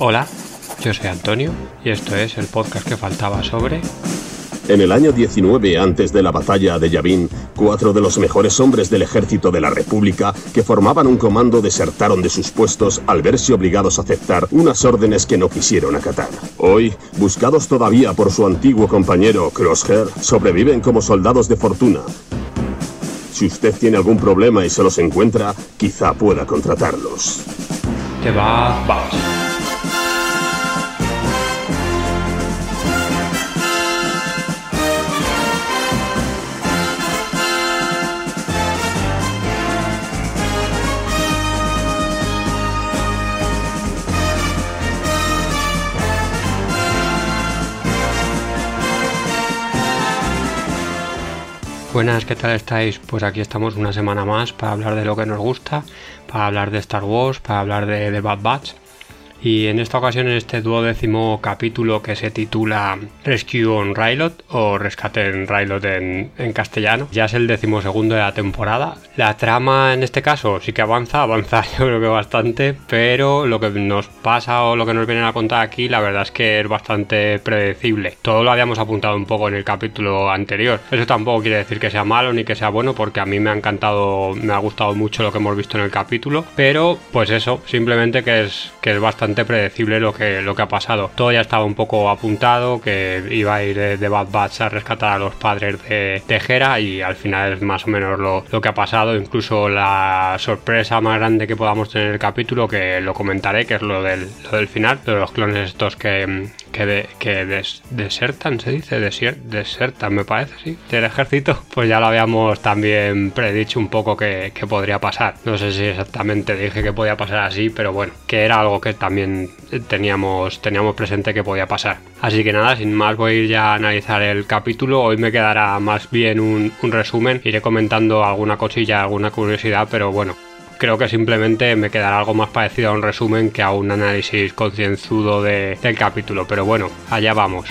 Hola, yo soy Antonio y esto es el podcast que faltaba sobre... En el año 19 antes de la batalla de Yavin, cuatro de los mejores hombres del ejército de la República que formaban un comando desertaron de sus puestos al verse obligados a aceptar unas órdenes que no quisieron acatar. Hoy, buscados todavía por su antiguo compañero Crosshair, sobreviven como soldados de fortuna. Si usted tiene algún problema y se los encuentra, quizá pueda contratarlos. Que va, vamos. Buenas, ¿qué tal estáis? Pues aquí estamos una semana más para hablar de lo que nos gusta, para hablar de Star Wars, para hablar de, Bad Batch. Y en esta ocasión, en este duodécimo capítulo que se titula Rescue on Rylot o Rescate en en, en, castellano, ya es el decimosegundo de la temporada. La trama en este caso sí que avanza, avanza yo creo que bastante, pero lo que nos pasa o lo que nos vienen a contar aquí, la verdad es que es bastante predecible. Todo lo habíamos apuntado un poco en el capítulo anterior. Eso tampoco quiere decir que sea malo ni que sea bueno, porque a mí me ha encantado, me ha gustado mucho lo que hemos visto en el capítulo, pero pues eso, simplemente que es, que es bastante predecible lo que, lo que ha pasado. Todo ya estaba un poco apuntado, que iba a ir de, Bad Batch a rescatar a los padres de, Hera y al final es más o menos lo, lo, que ha pasado. Incluso la sorpresa más grande que podamos tener en el capítulo, que lo comentaré, que es lo del, lo del final, de los clones estos que, que, de, que des, desertan, se dice, Desier, desertan, me parece, sí, del ejército. Pues ya lo habíamos también predicho un poco que, que podría pasar. No sé si exactamente dije que podía pasar así, pero bueno, que era algo que también teníamos, teníamos presente que podía pasar. Así que nada, sin más voy a ir ya a analizar el capítulo. Hoy me quedará más bien un, un resumen. Iré comentando alguna cosilla, alguna curiosidad, pero bueno, creo que simplemente me quedará algo más parecido a un resumen que a un análisis concienzudo de, del capítulo. Pero bueno, allá vamos.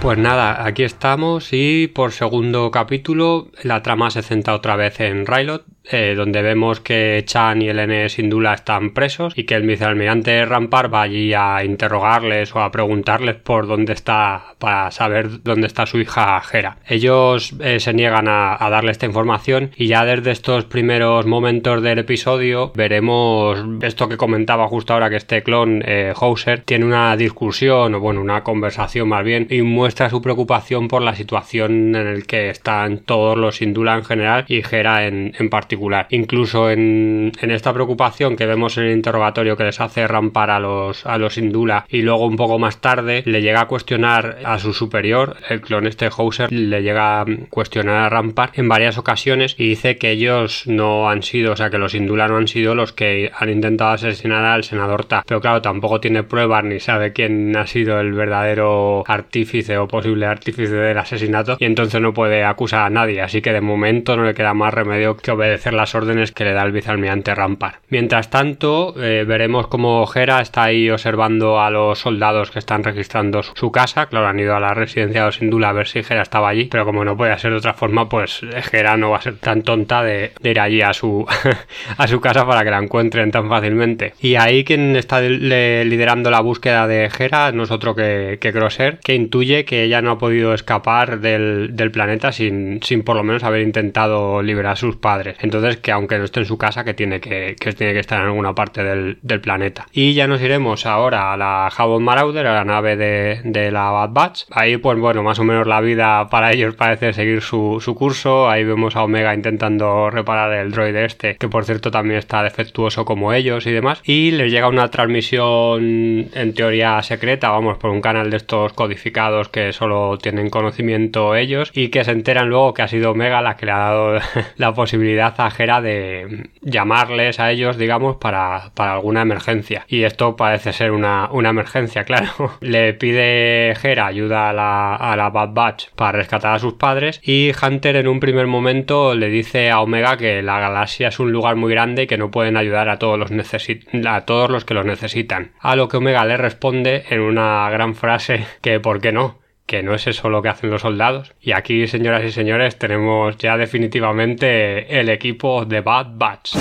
Pues nada, aquí estamos y por segundo capítulo la trama se centra otra vez en Rylot, eh, donde vemos que Chan y el N. Sindula están presos y que el vicealmirante Rampar va allí a interrogarles o a preguntarles por dónde está para saber dónde está su hija Hera. Ellos eh, se niegan a, a, darle esta información y ya desde estos primeros momentos del episodio veremos esto que comentaba justo ahora que este clon eh, Hauser tiene una discusión o bueno una conversación más bien y muestra su preocupación por la situación en el que están todos los Sindula en general y Hera en, en particular Incluso en, en, esta preocupación que vemos en el interrogatorio que les hace rampar a los, a los Indula y luego un poco más tarde le llega a cuestionar a su superior, el clon este Hauser, le llega a cuestionar a rampar en varias ocasiones y dice que ellos no han sido, o sea que los Indula no han sido los que han intentado asesinar al senador Ta. Pero claro, tampoco tiene pruebas ni sabe quién ha sido el verdadero artífice o posible artífice del asesinato y entonces no puede acusar a nadie. Así que de momento no le queda más remedio que obedecer las órdenes que le da el vicealmirante Rampar. Mientras tanto, eh, veremos cómo Hera está ahí observando a los soldados que están registrando su casa. Claro, han ido a la residencia de Sindula a ver si Hera estaba allí, pero como no puede ser de otra forma, pues Hera no va a ser tan tonta de, de ir allí a su, a su casa para que la encuentren tan fácilmente. Y ahí quien está liderando la búsqueda de Hera no es otro que, que Grosser, que intuye que ella no ha podido escapar del, del planeta sin, sin por lo menos haber intentado liberar a sus padres. Entonces que aunque no esté en su casa, que tiene que, tiene que estar en alguna parte del, planeta. Y ya nos iremos ahora a la Havok Marauder, a la nave de, de, la Bad Batch. Ahí, pues bueno, más o menos la vida para ellos parece seguir su, su, curso. Ahí vemos a Omega intentando reparar el droide este, que por cierto también está defectuoso como ellos y demás. Y les llega una transmisión en teoría secreta, vamos, por un canal de estos codificados que solo tienen conocimiento ellos y que se enteran luego que ha sido Omega la que le ha dado la posibilidad de llamarles a ellos, digamos, para, para, alguna emergencia. Y esto parece ser una, una emergencia, claro. Le pide Hera ayuda a la, a la Bad Batch para rescatar a sus padres y Hunter en un primer momento le dice a Omega que la galaxia es un lugar muy grande y que no pueden ayudar a todos los, a todos los que lo necesitan. A lo que Omega le responde en una gran frase que ¿por qué no? Que no es eso lo que hacen los soldados. Y aquí, señoras y señores, tenemos ya definitivamente el equipo de Bad Batch.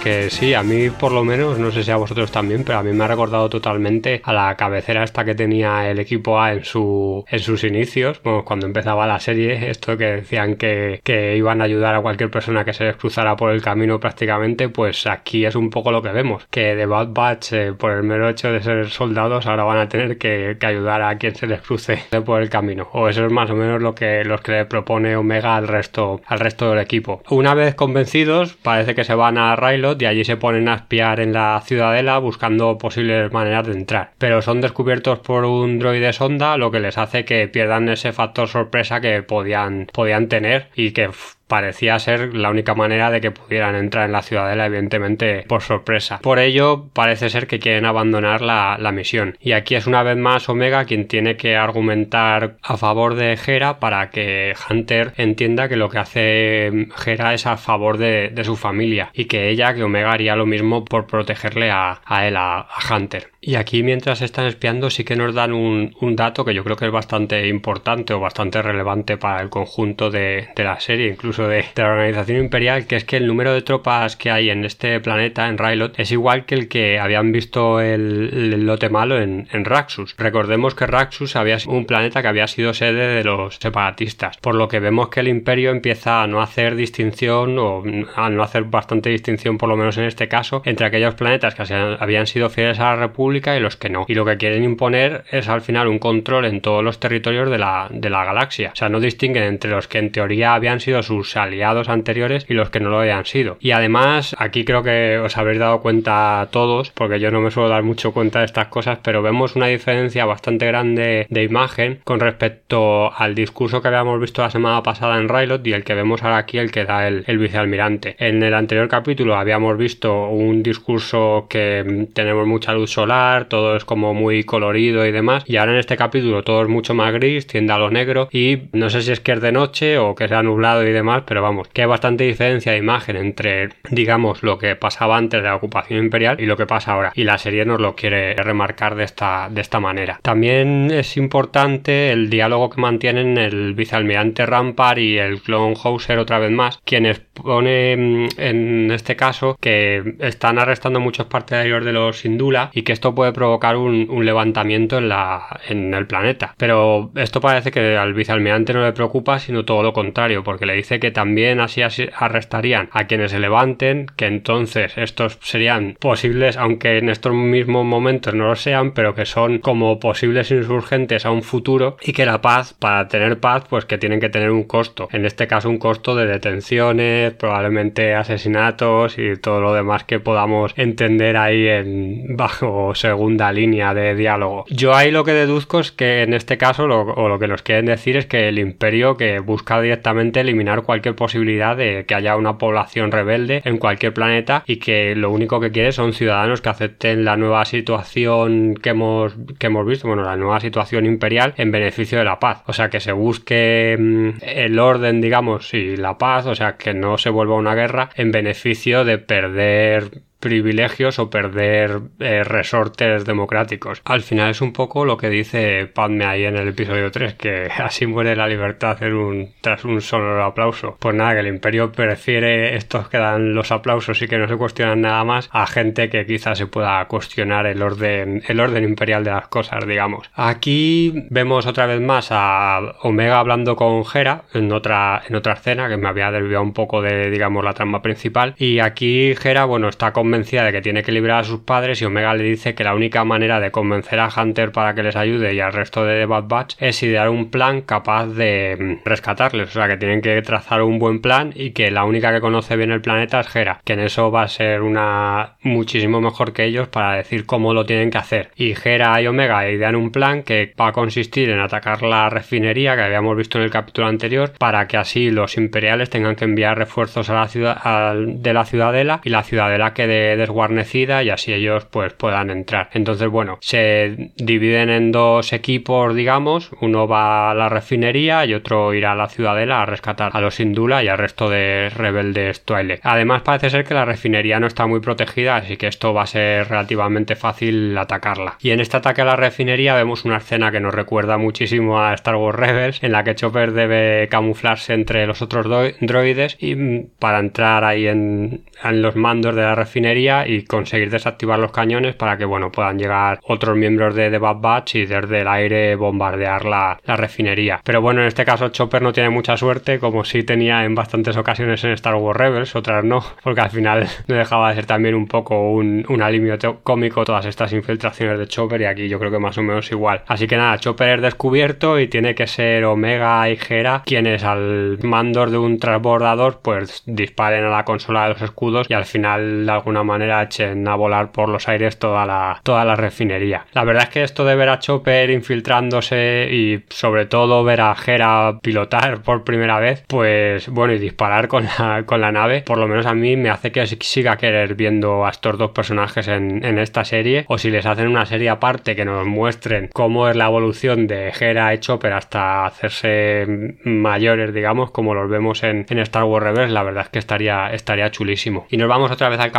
Porque sí, a mí por lo menos, no sé si a vosotros también, pero a mí me ha recordado totalmente a la cabecera esta que tenía el equipo A en, su, en sus inicios, cuando empezaba la serie, esto que decían que, que, iban a ayudar a cualquier persona que se les cruzara por el camino prácticamente, pues aquí es un poco lo que vemos, que de Bad Batch, eh, por el mero hecho de ser soldados, ahora van a tener que, que, ayudar a quien se les cruce por el camino, o eso es más o menos lo que, los que le propone Omega al resto, al resto del equipo. Una vez convencidos, parece que se van a Rilo y allí se ponen a espiar en la ciudadela buscando posibles maneras de entrar. Pero son descubiertos por un droide sonda, lo que les hace que pierdan ese factor sorpresa que podían, podían tener y que parecía ser la única manera de que pudieran entrar en la ciudadela, evidentemente por sorpresa. Por ello, parece ser que quieren abandonar la, misión. Y aquí es una vez más Omega quien tiene que argumentar a favor de Hera para que Hunter entienda que lo que hace Hera es a favor de, su familia y que ella, que Omega, haría lo mismo por protegerle a, él, a Hunter. Y aquí mientras están espiando sí que nos dan un, dato que yo creo que es bastante importante o bastante relevante para el conjunto de, la serie, incluso de, la organización imperial, que es que el número de tropas que hay en este planeta, en Rylot, es igual que el que habían visto el, lote malo en, en, Raxus. Recordemos que Raxus había sido un planeta que había sido sede de los separatistas, por lo que vemos que el imperio empieza a no hacer distinción o a no hacer bastante distinción, por lo menos en este caso, entre aquellos planetas que habían sido fieles a la República y los que no. Y lo que quieren imponer es al final un control en todos los territorios de la, de la galaxia. O sea, no distinguen entre los que en teoría habían sido sus aliados anteriores y los que no lo habían sido. Y además, aquí creo que os habréis dado cuenta todos, porque yo no me suelo dar mucho cuenta de estas cosas, pero vemos una diferencia bastante grande de imagen con respecto al discurso que habíamos visto la semana pasada en Rylot y el que vemos ahora aquí, el que da el, el vicealmirante. En el anterior capítulo habíamos visto un discurso que tenemos mucha luz solar todo es como muy colorido y demás. Y ahora en este capítulo todo es mucho más gris, tiende a lo negro y no sé si es que es de noche o que se ha nublado y demás, pero vamos, que hay bastante diferencia de imagen entre, digamos, lo que pasaba antes de la ocupación imperial y lo que pasa ahora. Y la serie nos lo quiere remarcar de esta, de esta manera. También es importante el diálogo que mantienen el vicealmirante Rampart y el clon Hauser otra vez más, quienes pone mm, en este caso que están arrestando muchos partidarios de los Indula y que esto puede provocar un, levantamiento en, la, en el planeta. Pero esto parece que al vicealmirante no le preocupa, sino todo lo contrario, porque le dice que también así, arrestarían a quienes se levanten, que entonces estos serían posibles, aunque en estos mismos momentos no lo sean, pero que son como posibles insurgentes a un futuro y que la paz, para tener paz, pues que tienen que tener un costo. En este caso un costo de detenciones, probablemente asesinatos y todo lo demás que podamos entender ahí en bajo segunda línea de diálogo. Yo ahí lo que deduzco es que en este caso, o lo que nos quieren decir es que el imperio que busca directamente eliminar cualquier posibilidad de que haya una población rebelde en cualquier planeta y que lo único que quiere son ciudadanos que acepten la nueva situación que hemos, que hemos visto, bueno, la nueva situación imperial en beneficio de la paz. O sea, que se busque mm, el orden, digamos, y la paz, o sea, que no se vuelva una guerra en beneficio de perder privilegios o perder eh, resortes democráticos. Al final es un poco lo que dice Padme ahí en el episodio 3, que así muere la libertad en un, tras un solo aplauso. Pues nada, que el imperio prefiere estos que dan los aplausos y que no se cuestionan nada más a gente que quizás se pueda cuestionar el orden, el orden imperial de las cosas, digamos. Aquí vemos otra vez más a Omega hablando con Hera en otra, en otra escena que me había desviado un poco de, digamos, la trama principal. Y aquí Hera, bueno, está con convencida de que tiene que librar a sus padres y Omega le dice que la única manera de convencer a Hunter para que les ayude y al resto de Bad Batch es idear un plan capaz de mm, rescatarles. O sea, que tienen que trazar un buen plan y que la única que conoce bien el planeta es Hera, que en eso va a ser una muchísimo mejor que ellos para decir cómo lo tienen que hacer. Y Hera y Omega idean un plan que va a consistir en atacar la refinería que habíamos visto en el capítulo anterior para que así los imperiales tengan que enviar refuerzos a la ciudad de la ciudadela y la ciudadela quede desguarnecida y así ellos pues puedan entrar. Entonces, bueno, se dividen en dos equipos, digamos, uno va a la refinería y otro irá a la ciudadela a rescatar a los Indula y al resto de rebeldes Twilight. Además, parece ser que la refinería no está muy protegida, así que esto va a ser relativamente fácil atacarla. Y en este ataque a la refinería vemos una escena que nos recuerda muchísimo a Star Wars Rebels, en la que Chopper debe camuflarse entre los otros droides y mm, para entrar ahí en, los mandos de la refinería y conseguir desactivar los cañones para que bueno puedan llegar otros miembros de The Bad Batch y desde el aire bombardear la, la refinería. Pero bueno, en este caso Chopper no tiene mucha suerte, como sí tenía en bastantes ocasiones en Star Wars Rebels, otras no, porque al final no dejaba de ser también un poco un, un alivio cómico todas estas infiltraciones de Chopper y aquí yo creo que más o menos igual. Así que nada, Chopper es descubierto y tiene que ser Omega y Hera quienes al mando de un transbordador pues disparen a la consola de los escudos y al final de alguna manera echen a volar por los aires toda la, toda la refinería. La verdad es que esto de ver a Chopper infiltrándose y sobre todo ver a Hera pilotar por primera vez, pues bueno, y disparar con la, con la nave, por lo menos a mí me hace que siga querer viendo a estos dos personajes en, en esta serie o si les hacen una serie aparte que nos muestren cómo es la evolución de Hera y Chopper hasta hacerse mayores, digamos, como los vemos en, en Star Wars Rebels, la verdad es que estaría, estaría chulísimo. Y nos vamos otra vez al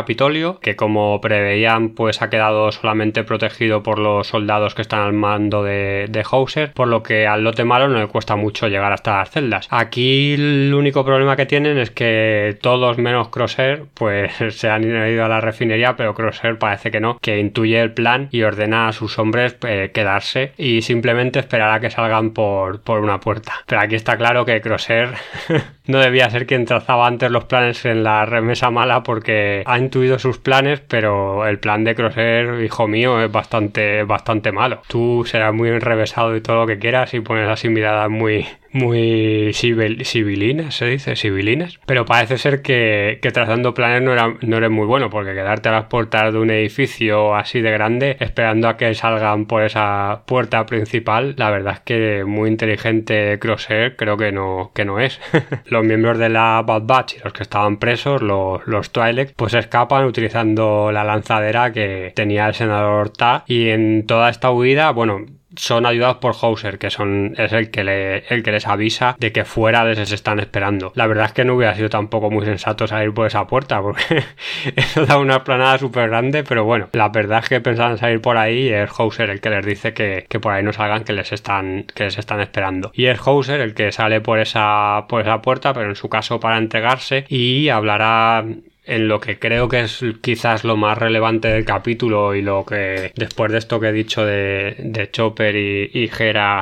Que como preveían, pues ha quedado solamente protegido por los soldados que están al mando de, de Hauser, por lo que al lote malo no le cuesta mucho llegar hasta las celdas. Aquí el único problema que tienen es que todos menos Crosshair, pues se han ido a la refinería, pero Crosshair parece que no, que intuye el plan y ordena a sus hombres eh, quedarse y simplemente esperar a que salgan por, por una puerta. Pero aquí está claro que Crosshair no debía ser quien trazaba antes los planes en la remesa mala porque ha intuido sus planes, pero el plan de Crosshair, hijo mío, es bastante, bastante malo. Tú serás muy enrevesado y todo lo que quieras y pones así miradas muy, muy civilinas, se dice, civilinas. Pero parece ser que, trazando planes no, era, no eres muy bueno, porque quedarte a las puertas de un edificio así de grande, esperando a que salgan por esa puerta principal, la verdad es que muy inteligente Crosshair creo que no, que no es. los miembros de la Bad Batch los que estaban presos, los, los Twi'lek, pues escapan utilizando la lanzadera que tenía el senador Ta y en toda esta huida, bueno, son ayudados por Hauser, que son, es el que, el que les avisa de que fuera les están esperando. La verdad es que no hubiera sido tampoco muy sensato salir por esa puerta, porque eso da una planada súper grande, pero bueno, la verdad es que pensaban salir por ahí y es Hauser el que les dice que, que, por ahí no salgan, que les están, que les están esperando. Y es Hauser el que sale por esa, por esa puerta, pero en su caso para entregarse y hablará en lo que creo que es quizás lo más relevante del capítulo y lo que después de esto que he dicho de, de Chopper y, y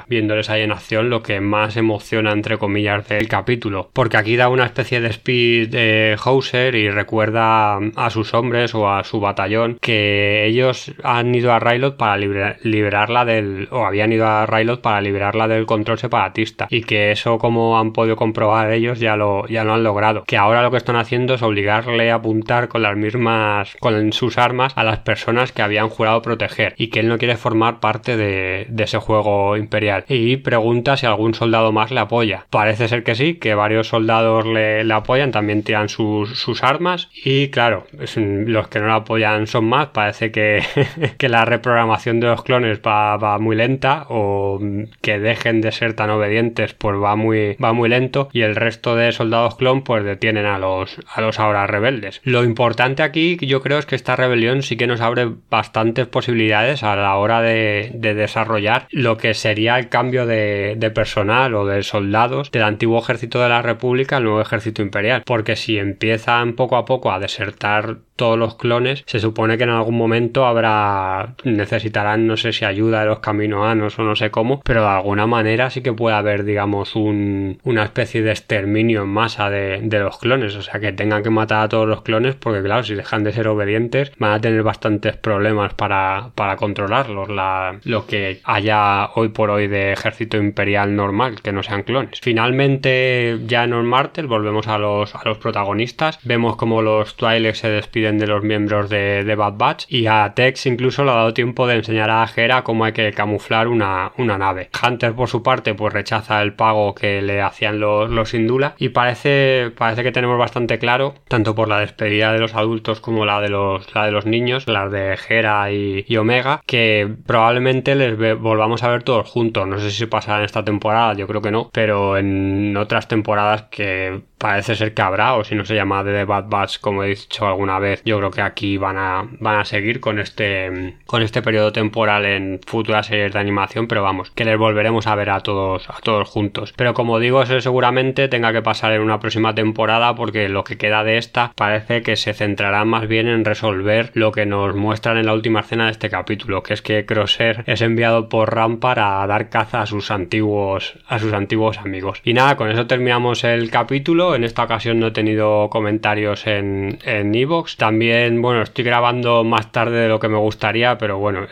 viéndoles ahí en acción, lo que más emociona entre comillas del capítulo. Porque aquí da una especie de speed de Hauser y recuerda a sus hombres o a su batallón que ellos han ido a Rylot para liberarla del o habían ido a para liberarla del control separatista y que eso como han podido comprobar ellos ya lo, ya lo han logrado. Que ahora lo que están haciendo es obligarle apuntar con las mismas, con sus armas a las personas que habían jurado proteger y que él no quiere formar parte de, ese juego imperial. Y pregunta si algún soldado más le apoya. Parece ser que sí, que varios soldados le, apoyan, también tiran sus, armas y claro, los que no le apoyan son más, parece que, que la reprogramación de los clones va, va, muy lenta o que dejen de ser tan obedientes pues va muy, va muy lento y el resto de soldados clon pues detienen a los, a los ahora rebeldes lo importante aquí yo creo es que esta rebelión sí que nos abre bastantes posibilidades a la hora de, desarrollar lo que sería el cambio de, personal o de soldados del antiguo ejército de la República al nuevo ejército imperial. Porque si empiezan poco a poco a desertar todos los clones, se supone que en algún momento habrá, necesitarán, no sé si ayuda de los caminoanos o no sé cómo, pero de alguna manera sí que puede haber, digamos, un, una especie de exterminio en masa de, de, los clones, o sea, que tengan que matar a todos los clones, porque claro, si dejan de ser obedientes, van a tener bastantes problemas para, para controlarlos, la, lo que haya hoy por hoy de ejército imperial normal, que no sean clones. Finalmente, ya en Martel, volvemos a los, a los protagonistas, vemos como los Twi'lek se despiden de los miembros de, Bad Batch y a Tex incluso le ha dado tiempo de enseñar a Hera cómo hay que camuflar una, una nave. Hunter por su parte pues rechaza el pago que le hacían los, los Indula y parece, parece que tenemos bastante claro, tanto por la despedida de los adultos como la de los, la de los niños, las de Hera y, y Omega, que probablemente les volvamos a ver todos juntos. No sé si pasará en esta temporada, yo creo que no, pero en otras temporadas que parece ser que habrá, o si no se llama The Bad Batch, como he dicho alguna vez, yo creo que aquí van a, van a seguir con este, con este periodo temporal en futuras series de animación, pero vamos, que les volveremos a ver a todos, a todos juntos. Pero como digo, eso seguramente tenga que pasar en una próxima temporada, porque lo que queda de esta parece que se centrará más bien en resolver lo que nos muestran en la última escena de este capítulo, que es que Crosser es enviado por Ram para dar caza a sus antiguos, a sus antiguos amigos. Y nada, con eso terminamos el capítulo en esta ocasión no he tenido comentarios en Evox. También, bueno, estoy grabando más tarde de lo que me gustaría, pero bueno,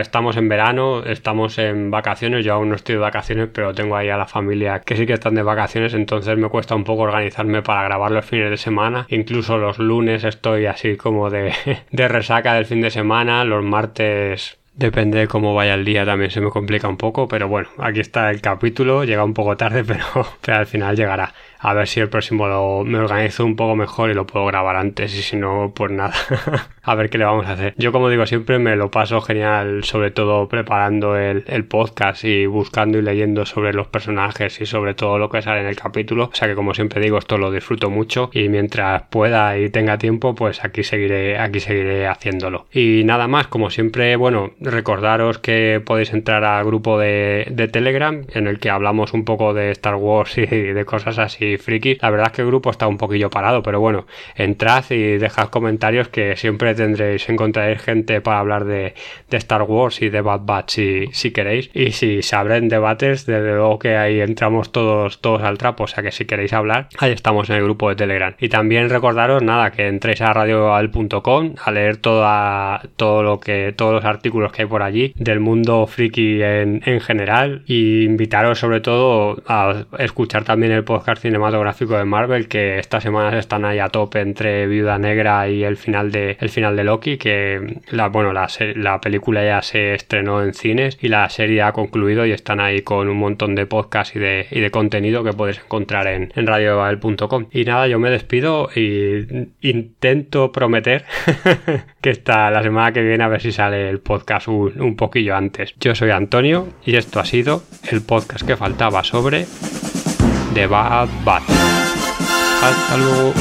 estamos en verano, estamos en vacaciones. Yo aún no estoy de vacaciones, pero tengo ahí a la familia que sí que están de vacaciones, entonces me cuesta un poco organizarme para grabar los fines de semana. Incluso los lunes estoy así como de, resaca del fin de semana. Los martes Depende de cómo vaya el día, también se me complica un poco, pero bueno, aquí está el capítulo, llega un poco tarde, pero, pero al final llegará a ver si el próximo lo, me organizo un poco mejor y lo puedo grabar antes y si no, pues nada, a ver qué le vamos a hacer. Yo como digo siempre me lo paso genial, sobre todo preparando el, el, podcast y buscando y leyendo sobre los personajes y sobre todo lo que sale en el capítulo. O sea que como siempre digo, esto lo disfruto mucho y mientras pueda y tenga tiempo, pues aquí seguiré, aquí seguiré haciéndolo. Y nada más, como siempre, bueno, recordaros que podéis entrar al grupo de, de Telegram en el que hablamos un poco de Star Wars y de cosas así friki. La verdad es que el grupo está un poquillo parado, pero bueno, entrad y dejad comentarios que siempre tendréis, encontraréis gente para hablar de, Star Wars y de Bad Batch si, si queréis. Y si se abren debates, desde luego que ahí entramos todos, todos al trapo. O sea que si queréis hablar, ahí estamos en el grupo de Telegram. Y también recordaros, nada, que entréis a radioal.com a leer toda, todo lo que, todos los artículos que hay por allí del mundo friki en, en general. Y invitaros sobre todo a escuchar también el podcast cinematográfico de Marvel que estas semanas están ahí a tope entre Viuda Negra y el final de, el final de Loki que la, bueno, la, la película ya se estrenó en cines y la serie ha concluido y están ahí con un montón de podcasts y de, y de contenido que puedes encontrar en, en y nada, yo me despido y intento prometer que está la semana que viene a ver si sale el podcast un, un poquillo antes. Yo soy Antonio y esto ha sido el podcast que faltaba sobre de Bad Batch. Hasta luego.